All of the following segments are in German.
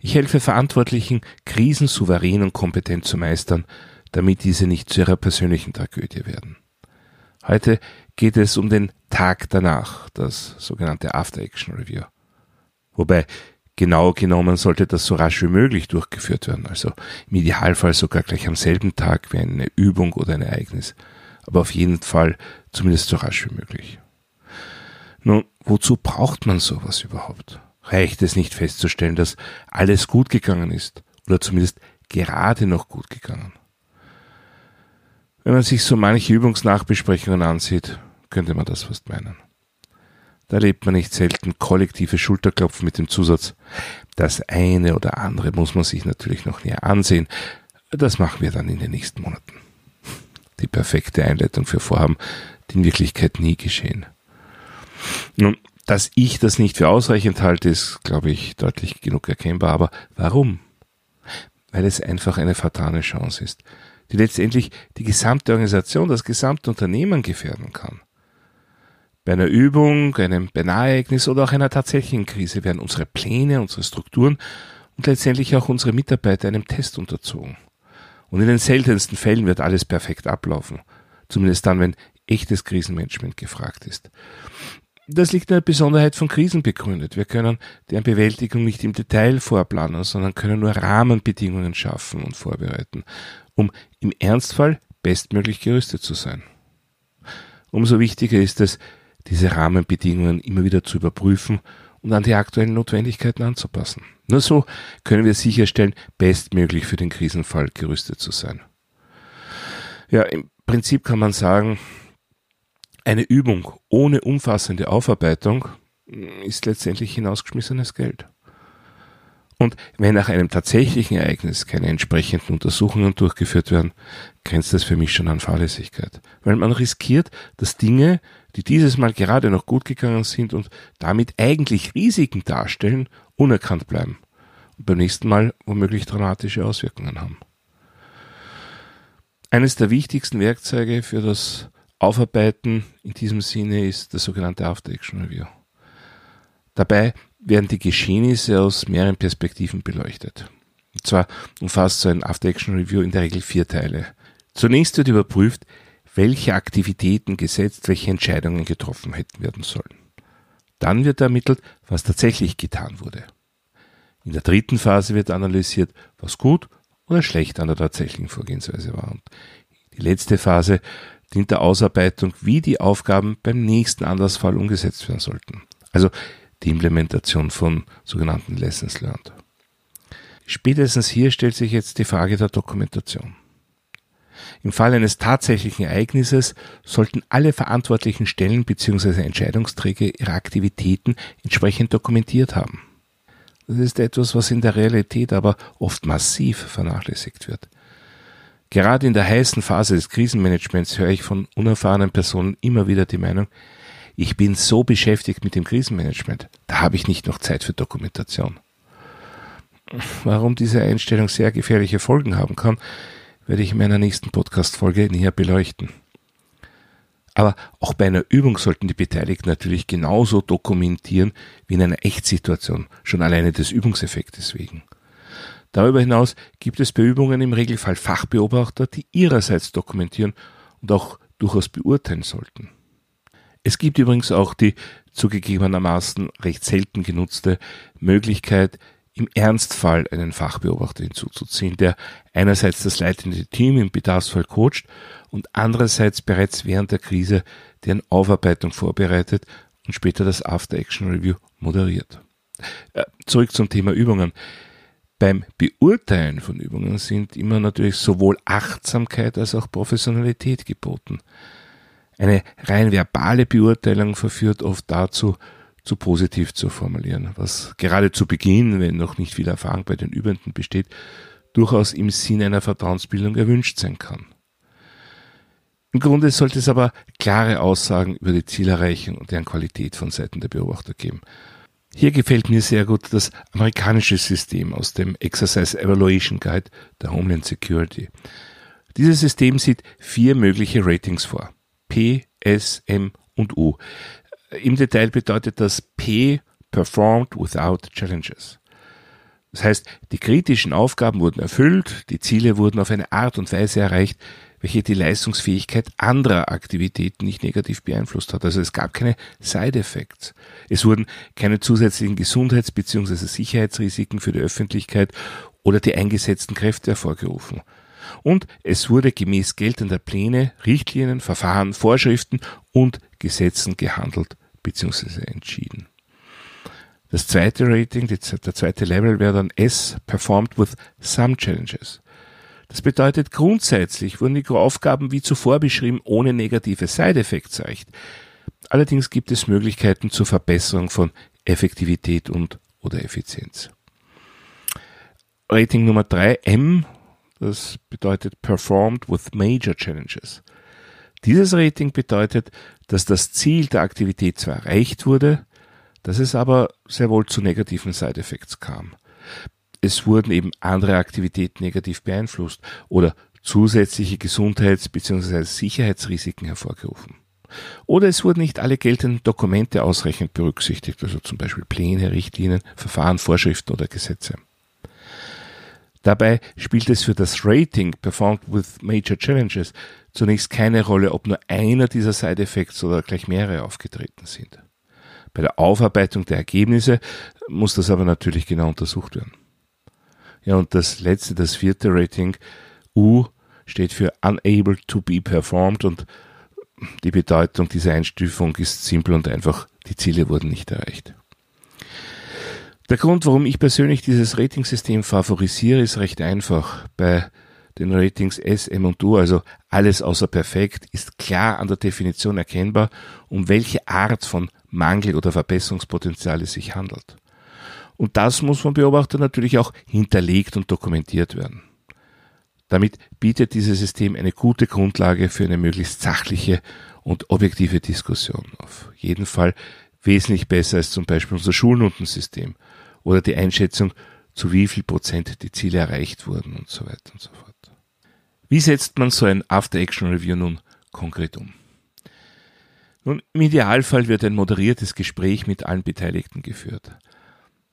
Ich helfe Verantwortlichen, Krisen souverän und kompetent zu meistern, damit diese nicht zu ihrer persönlichen Tragödie werden. Heute geht es um den Tag danach, das sogenannte After-Action Review. Wobei genau genommen sollte das so rasch wie möglich durchgeführt werden, also im Idealfall sogar gleich am selben Tag wie eine Übung oder ein Ereignis, aber auf jeden Fall zumindest so rasch wie möglich. Nun, wozu braucht man sowas überhaupt? Reicht es nicht festzustellen, dass alles gut gegangen ist oder zumindest gerade noch gut gegangen? Wenn man sich so manche Übungsnachbesprechungen ansieht, könnte man das fast meinen. Da erlebt man nicht selten kollektive Schulterklopfen mit dem Zusatz, das eine oder andere muss man sich natürlich noch näher ansehen. Das machen wir dann in den nächsten Monaten. Die perfekte Einleitung für Vorhaben, die in Wirklichkeit nie geschehen. Nun, dass ich das nicht für ausreichend halte, ist, glaube ich, deutlich genug erkennbar. Aber warum? Weil es einfach eine fatale Chance ist, die letztendlich die gesamte Organisation, das gesamte Unternehmen gefährden kann. Bei einer Übung, einem Benahereignis oder auch einer tatsächlichen Krise werden unsere Pläne, unsere Strukturen und letztendlich auch unsere Mitarbeiter einem Test unterzogen. Und in den seltensten Fällen wird alles perfekt ablaufen. Zumindest dann, wenn echtes Krisenmanagement gefragt ist. Das liegt in der Besonderheit von Krisen begründet. Wir können deren Bewältigung nicht im Detail vorplanen, sondern können nur Rahmenbedingungen schaffen und vorbereiten, um im Ernstfall bestmöglich gerüstet zu sein. Umso wichtiger ist es, diese Rahmenbedingungen immer wieder zu überprüfen und an die aktuellen Notwendigkeiten anzupassen. Nur so können wir sicherstellen, bestmöglich für den Krisenfall gerüstet zu sein. Ja, im Prinzip kann man sagen, eine Übung ohne umfassende Aufarbeitung ist letztendlich hinausgeschmissenes Geld. Und wenn nach einem tatsächlichen Ereignis keine entsprechenden Untersuchungen durchgeführt werden, grenzt das für mich schon an Fahrlässigkeit. Weil man riskiert, dass Dinge, die dieses Mal gerade noch gut gegangen sind und damit eigentlich Risiken darstellen, unerkannt bleiben und beim nächsten Mal womöglich dramatische Auswirkungen haben. Eines der wichtigsten Werkzeuge für das Aufarbeiten in diesem Sinne ist das sogenannte After-Action Review. Dabei werden die Geschehnisse aus mehreren Perspektiven beleuchtet. Und zwar umfasst so ein After-Action-Review in der Regel vier Teile. Zunächst wird überprüft, welche Aktivitäten gesetzt, welche Entscheidungen getroffen hätten werden sollen. Dann wird ermittelt, was tatsächlich getan wurde. In der dritten Phase wird analysiert, was gut oder schlecht an der tatsächlichen Vorgehensweise war. Und die letzte Phase dient der Ausarbeitung, wie die Aufgaben beim nächsten Anlassfall umgesetzt werden sollten. Also die Implementation von sogenannten Lessons Learned. Spätestens hier stellt sich jetzt die Frage der Dokumentation. Im Fall eines tatsächlichen Ereignisses sollten alle verantwortlichen Stellen bzw. Entscheidungsträger ihre Aktivitäten entsprechend dokumentiert haben. Das ist etwas, was in der Realität aber oft massiv vernachlässigt wird. Gerade in der heißen Phase des Krisenmanagements höre ich von unerfahrenen Personen immer wieder die Meinung, ich bin so beschäftigt mit dem Krisenmanagement, da habe ich nicht noch Zeit für Dokumentation. Warum diese Einstellung sehr gefährliche Folgen haben kann, werde ich in meiner nächsten Podcast-Folge näher beleuchten. Aber auch bei einer Übung sollten die Beteiligten natürlich genauso dokumentieren wie in einer Echtsituation, schon alleine des Übungseffektes wegen. Darüber hinaus gibt es bei Übungen im Regelfall Fachbeobachter, die ihrerseits dokumentieren und auch durchaus beurteilen sollten. Es gibt übrigens auch die zugegebenermaßen recht selten genutzte Möglichkeit, im Ernstfall einen Fachbeobachter hinzuzuziehen, der einerseits das leitende Team im Bedarfsfall coacht und andererseits bereits während der Krise deren Aufarbeitung vorbereitet und später das After-Action-Review moderiert. Äh, zurück zum Thema Übungen. Beim Beurteilen von Übungen sind immer natürlich sowohl Achtsamkeit als auch Professionalität geboten. Eine rein verbale Beurteilung verführt oft dazu, zu positiv zu formulieren, was gerade zu Beginn, wenn noch nicht viel Erfahrung bei den Übenden besteht, durchaus im Sinne einer Vertrauensbildung erwünscht sein kann. Im Grunde sollte es aber klare Aussagen über die Zielerreichung und deren Qualität von Seiten der Beobachter geben. Hier gefällt mir sehr gut das amerikanische System aus dem Exercise Evaluation Guide der Homeland Security. Dieses System sieht vier mögliche Ratings vor. P, S, M und U. Im Detail bedeutet das P performed without challenges. Das heißt, die kritischen Aufgaben wurden erfüllt, die Ziele wurden auf eine Art und Weise erreicht, welche die Leistungsfähigkeit anderer Aktivitäten nicht negativ beeinflusst hat. Also es gab keine Side-Effects. Es wurden keine zusätzlichen Gesundheits- bzw. Sicherheitsrisiken für die Öffentlichkeit oder die eingesetzten Kräfte hervorgerufen. Und es wurde gemäß geltender Pläne, Richtlinien, Verfahren, Vorschriften und Gesetzen gehandelt bzw. entschieden. Das zweite Rating, der zweite Level wäre dann S, performed with some challenges. Das bedeutet, grundsätzlich wurden die Aufgaben wie zuvor beschrieben ohne negative Side-Effects erreicht. Allerdings gibt es Möglichkeiten zur Verbesserung von Effektivität und oder Effizienz. Rating Nummer drei M, das bedeutet Performed with Major Challenges. Dieses Rating bedeutet, dass das Ziel der Aktivität zwar erreicht wurde, dass es aber sehr wohl zu negativen Side-Effects kam es wurden eben andere Aktivitäten negativ beeinflusst oder zusätzliche Gesundheits- bzw. Sicherheitsrisiken hervorgerufen. Oder es wurden nicht alle geltenden Dokumente ausreichend berücksichtigt, also zum Beispiel Pläne, Richtlinien, Verfahren, Vorschriften oder Gesetze. Dabei spielt es für das Rating Performed with Major Challenges zunächst keine Rolle, ob nur einer dieser Side Effects oder gleich mehrere aufgetreten sind. Bei der Aufarbeitung der Ergebnisse muss das aber natürlich genau untersucht werden. Ja, und das letzte, das vierte Rating, U, steht für Unable to be performed und die Bedeutung dieser Einstufung ist simpel und einfach, die Ziele wurden nicht erreicht. Der Grund, warum ich persönlich dieses Ratingsystem favorisiere, ist recht einfach. Bei den Ratings S, M und U, also alles außer perfekt, ist klar an der Definition erkennbar, um welche Art von Mangel oder Verbesserungspotenzial es sich handelt. Und das muss vom Beobachter natürlich auch hinterlegt und dokumentiert werden. Damit bietet dieses System eine gute Grundlage für eine möglichst sachliche und objektive Diskussion. Auf jeden Fall wesentlich besser als zum Beispiel unser Schulnotensystem oder die Einschätzung, zu wie viel Prozent die Ziele erreicht wurden und so weiter und so fort. Wie setzt man so ein After-Action-Review nun konkret um? Nun, im Idealfall wird ein moderiertes Gespräch mit allen Beteiligten geführt.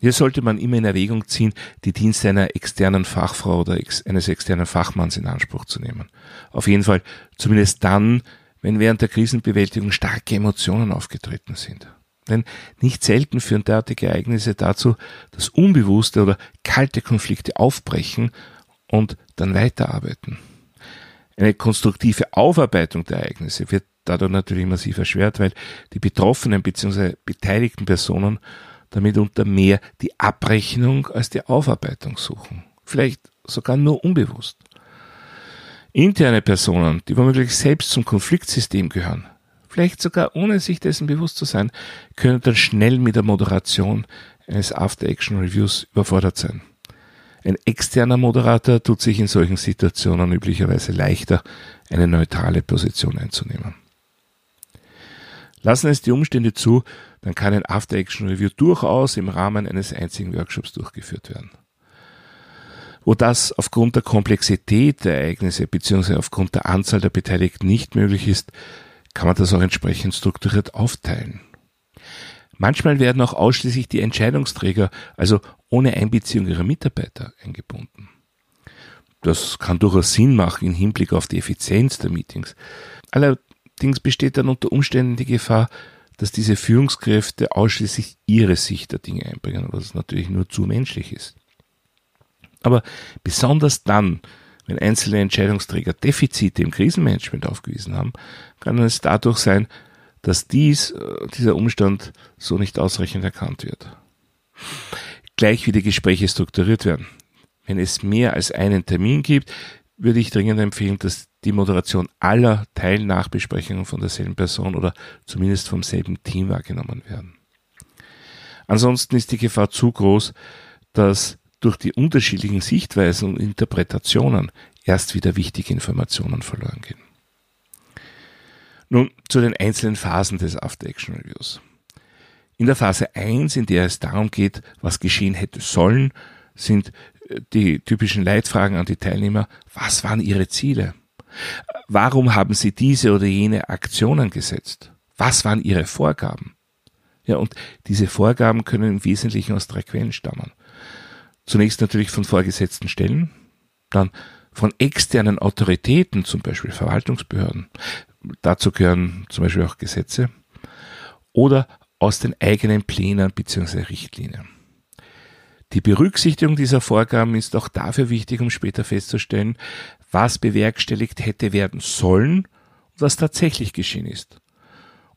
Hier sollte man immer in Erwägung ziehen, die Dienste einer externen Fachfrau oder ex eines externen Fachmanns in Anspruch zu nehmen. Auf jeden Fall zumindest dann, wenn während der Krisenbewältigung starke Emotionen aufgetreten sind. Denn nicht selten führen derartige Ereignisse dazu, dass unbewusste oder kalte Konflikte aufbrechen und dann weiterarbeiten. Eine konstruktive Aufarbeitung der Ereignisse wird dadurch natürlich massiv erschwert, weil die betroffenen bzw. beteiligten Personen damit unter mehr die Abrechnung als die Aufarbeitung suchen. Vielleicht sogar nur unbewusst. Interne Personen, die womöglich selbst zum Konfliktsystem gehören, vielleicht sogar ohne sich dessen bewusst zu sein, können dann schnell mit der Moderation eines After-Action-Reviews überfordert sein. Ein externer Moderator tut sich in solchen Situationen üblicherweise leichter, eine neutrale Position einzunehmen. Lassen es die Umstände zu, dann kann ein After-Action-Review durchaus im Rahmen eines einzigen Workshops durchgeführt werden. Wo das aufgrund der Komplexität der Ereignisse bzw. aufgrund der Anzahl der Beteiligten nicht möglich ist, kann man das auch entsprechend strukturiert aufteilen. Manchmal werden auch ausschließlich die Entscheidungsträger, also ohne Einbeziehung ihrer Mitarbeiter, eingebunden. Das kann durchaus Sinn machen im Hinblick auf die Effizienz der Meetings. Allerdings besteht dann unter Umständen die Gefahr, dass diese Führungskräfte ausschließlich ihre Sicht der Dinge einbringen, was natürlich nur zu menschlich ist. Aber besonders dann, wenn einzelne Entscheidungsträger Defizite im Krisenmanagement aufgewiesen haben, kann es dadurch sein, dass dies, äh, dieser Umstand so nicht ausreichend erkannt wird. Gleich wie die Gespräche strukturiert werden. Wenn es mehr als einen Termin gibt, würde ich dringend empfehlen, dass die Moderation aller Teilnachbesprechungen von derselben Person oder zumindest vom selben Team wahrgenommen werden. Ansonsten ist die Gefahr zu groß, dass durch die unterschiedlichen Sichtweisen und Interpretationen erst wieder wichtige Informationen verloren gehen. Nun zu den einzelnen Phasen des After-Action-Reviews. In der Phase 1, in der es darum geht, was geschehen hätte sollen, sind die typischen Leitfragen an die Teilnehmer, was waren ihre Ziele? Warum haben sie diese oder jene Aktionen gesetzt? Was waren ihre Vorgaben? Ja, und diese Vorgaben können im Wesentlichen aus drei Quellen stammen. Zunächst natürlich von vorgesetzten Stellen, dann von externen Autoritäten, zum Beispiel Verwaltungsbehörden, dazu gehören zum Beispiel auch Gesetze, oder aus den eigenen Plänen bzw. Richtlinien. Die Berücksichtigung dieser Vorgaben ist auch dafür wichtig, um später festzustellen, was bewerkstelligt hätte werden sollen und was tatsächlich geschehen ist.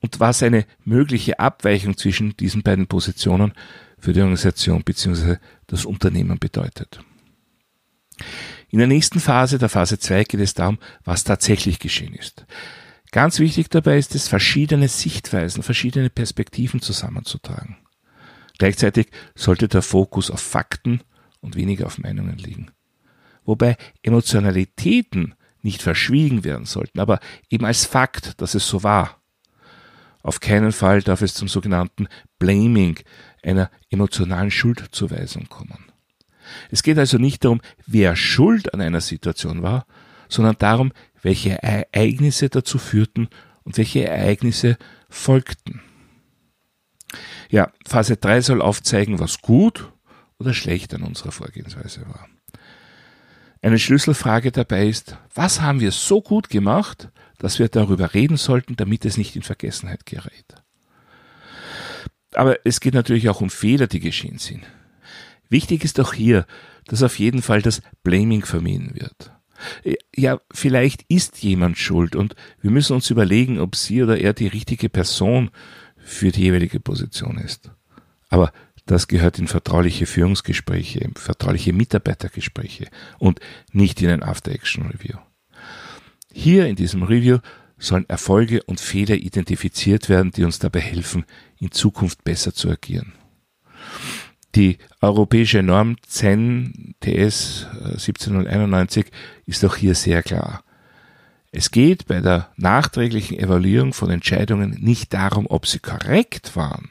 Und was eine mögliche Abweichung zwischen diesen beiden Positionen für die Organisation bzw. das Unternehmen bedeutet. In der nächsten Phase, der Phase 2, geht es darum, was tatsächlich geschehen ist. Ganz wichtig dabei ist es, verschiedene Sichtweisen, verschiedene Perspektiven zusammenzutragen. Gleichzeitig sollte der Fokus auf Fakten und weniger auf Meinungen liegen. Wobei Emotionalitäten nicht verschwiegen werden sollten, aber eben als Fakt, dass es so war. Auf keinen Fall darf es zum sogenannten Blaming, einer emotionalen Schuldzuweisung kommen. Es geht also nicht darum, wer schuld an einer Situation war, sondern darum, welche Ereignisse dazu führten und welche Ereignisse folgten. Ja, Phase 3 soll aufzeigen, was gut oder schlecht an unserer Vorgehensweise war. Eine Schlüsselfrage dabei ist, was haben wir so gut gemacht, dass wir darüber reden sollten, damit es nicht in Vergessenheit gerät. Aber es geht natürlich auch um Fehler, die geschehen sind. Wichtig ist auch hier, dass auf jeden Fall das Blaming vermieden wird. Ja, vielleicht ist jemand schuld und wir müssen uns überlegen, ob sie oder er die richtige Person für die jeweilige Position ist. Aber das gehört in vertrauliche Führungsgespräche, in vertrauliche Mitarbeitergespräche und nicht in ein After-Action-Review. Hier in diesem Review sollen Erfolge und Fehler identifiziert werden, die uns dabei helfen, in Zukunft besser zu agieren. Die europäische Norm CEN TS 17091 ist auch hier sehr klar. Es geht bei der nachträglichen Evaluierung von Entscheidungen nicht darum, ob sie korrekt waren,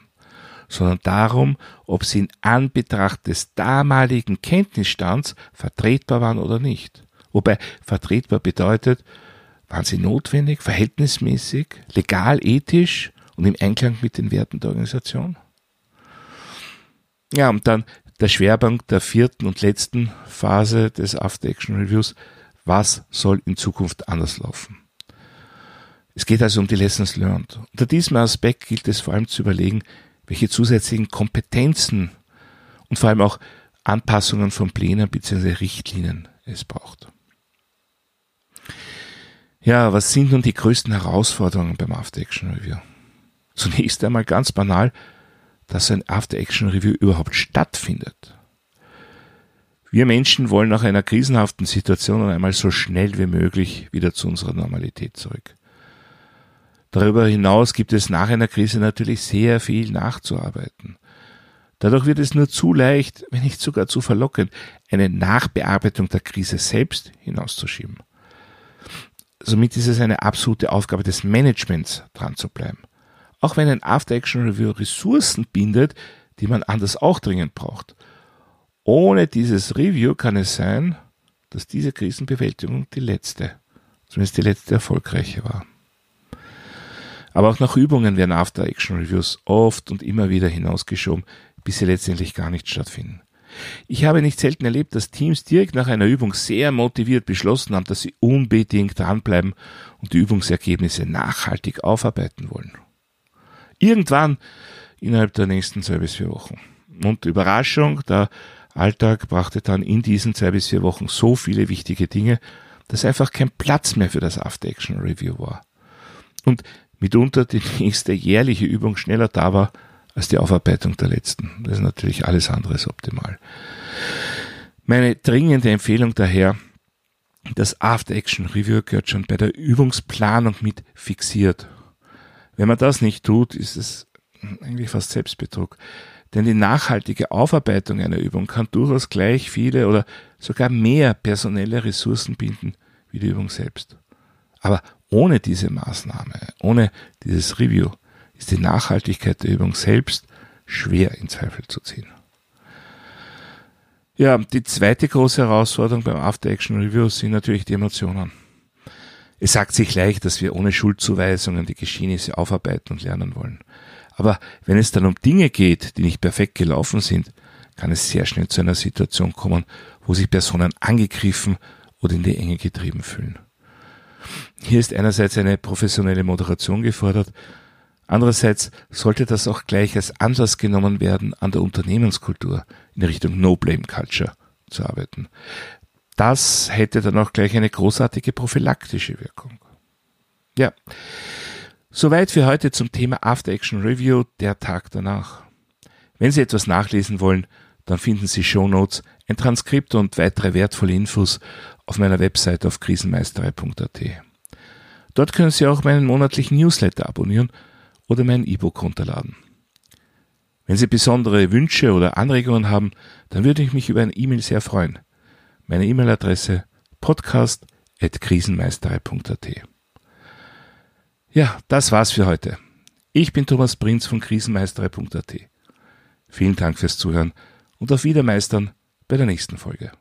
sondern darum, ob sie in Anbetracht des damaligen Kenntnisstands vertretbar waren oder nicht. Wobei vertretbar bedeutet, waren sie notwendig, verhältnismäßig, legal, ethisch und im Einklang mit den Werten der Organisation? Ja, und dann der Schwerpunkt der vierten und letzten Phase des After Action Reviews. Was soll in Zukunft anders laufen? Es geht also um die Lessons learned. Unter diesem Aspekt gilt es vor allem zu überlegen, welche zusätzlichen Kompetenzen und vor allem auch Anpassungen von Plänen bzw. Richtlinien es braucht. Ja, was sind nun die größten Herausforderungen beim After Action Review? Zunächst einmal ganz banal, dass ein After Action Review überhaupt stattfindet. Wir Menschen wollen nach einer krisenhaften Situation einmal so schnell wie möglich wieder zu unserer Normalität zurück. Darüber hinaus gibt es nach einer Krise natürlich sehr viel nachzuarbeiten. Dadurch wird es nur zu leicht, wenn nicht sogar zu verlockend, eine Nachbearbeitung der Krise selbst hinauszuschieben. Somit ist es eine absolute Aufgabe des Managements, dran zu bleiben. Auch wenn ein After-Action-Review Ressourcen bindet, die man anders auch dringend braucht. Ohne dieses Review kann es sein, dass diese Krisenbewältigung die letzte, zumindest die letzte erfolgreiche war. Aber auch nach Übungen werden After-Action-Reviews oft und immer wieder hinausgeschoben, bis sie letztendlich gar nicht stattfinden. Ich habe nicht selten erlebt, dass Teams direkt nach einer Übung sehr motiviert beschlossen haben, dass sie unbedingt dranbleiben und die Übungsergebnisse nachhaltig aufarbeiten wollen. Irgendwann innerhalb der nächsten zwei bis vier Wochen. Und Überraschung, der Alltag brachte dann in diesen zwei bis vier Wochen so viele wichtige Dinge, dass einfach kein Platz mehr für das After-Action-Review war. Und mitunter die nächste jährliche Übung schneller da war als die Aufarbeitung der letzten. Das ist natürlich alles andere als optimal. Meine dringende Empfehlung daher, das After-Action-Review gehört schon bei der Übungsplanung mit fixiert. Wenn man das nicht tut, ist es eigentlich fast Selbstbetrug. Denn die nachhaltige Aufarbeitung einer Übung kann durchaus gleich viele oder sogar mehr personelle Ressourcen binden wie die Übung selbst. Aber ohne diese Maßnahme, ohne dieses Review, ist die Nachhaltigkeit der Übung selbst schwer in Zweifel zu ziehen. Ja, die zweite große Herausforderung beim After-Action-Review sind natürlich die Emotionen. Es sagt sich leicht, dass wir ohne Schuldzuweisungen die Geschehnisse aufarbeiten und lernen wollen. Aber wenn es dann um Dinge geht, die nicht perfekt gelaufen sind, kann es sehr schnell zu einer Situation kommen, wo sich Personen angegriffen oder in die Enge getrieben fühlen. Hier ist einerseits eine professionelle Moderation gefordert, andererseits sollte das auch gleich als Anlass genommen werden, an der Unternehmenskultur in Richtung No-Blame-Culture zu arbeiten. Das hätte dann auch gleich eine großartige prophylaktische Wirkung. Ja, soweit für heute zum Thema After Action Review, der Tag danach. Wenn Sie etwas nachlesen wollen, dann finden Sie Show Notes, ein Transkript und weitere wertvolle Infos auf meiner Website auf krisenmeisterei.at. Dort können Sie auch meinen monatlichen Newsletter abonnieren oder mein E-Book runterladen. Wenn Sie besondere Wünsche oder Anregungen haben, dann würde ich mich über ein E-Mail sehr freuen. Meine E-Mail-Adresse podcast.krisenmeisterei.at. Ja, das war's für heute. Ich bin Thomas Prinz von krisenmeisterei.at. Vielen Dank fürs Zuhören und auf Wiedermeistern bei der nächsten Folge.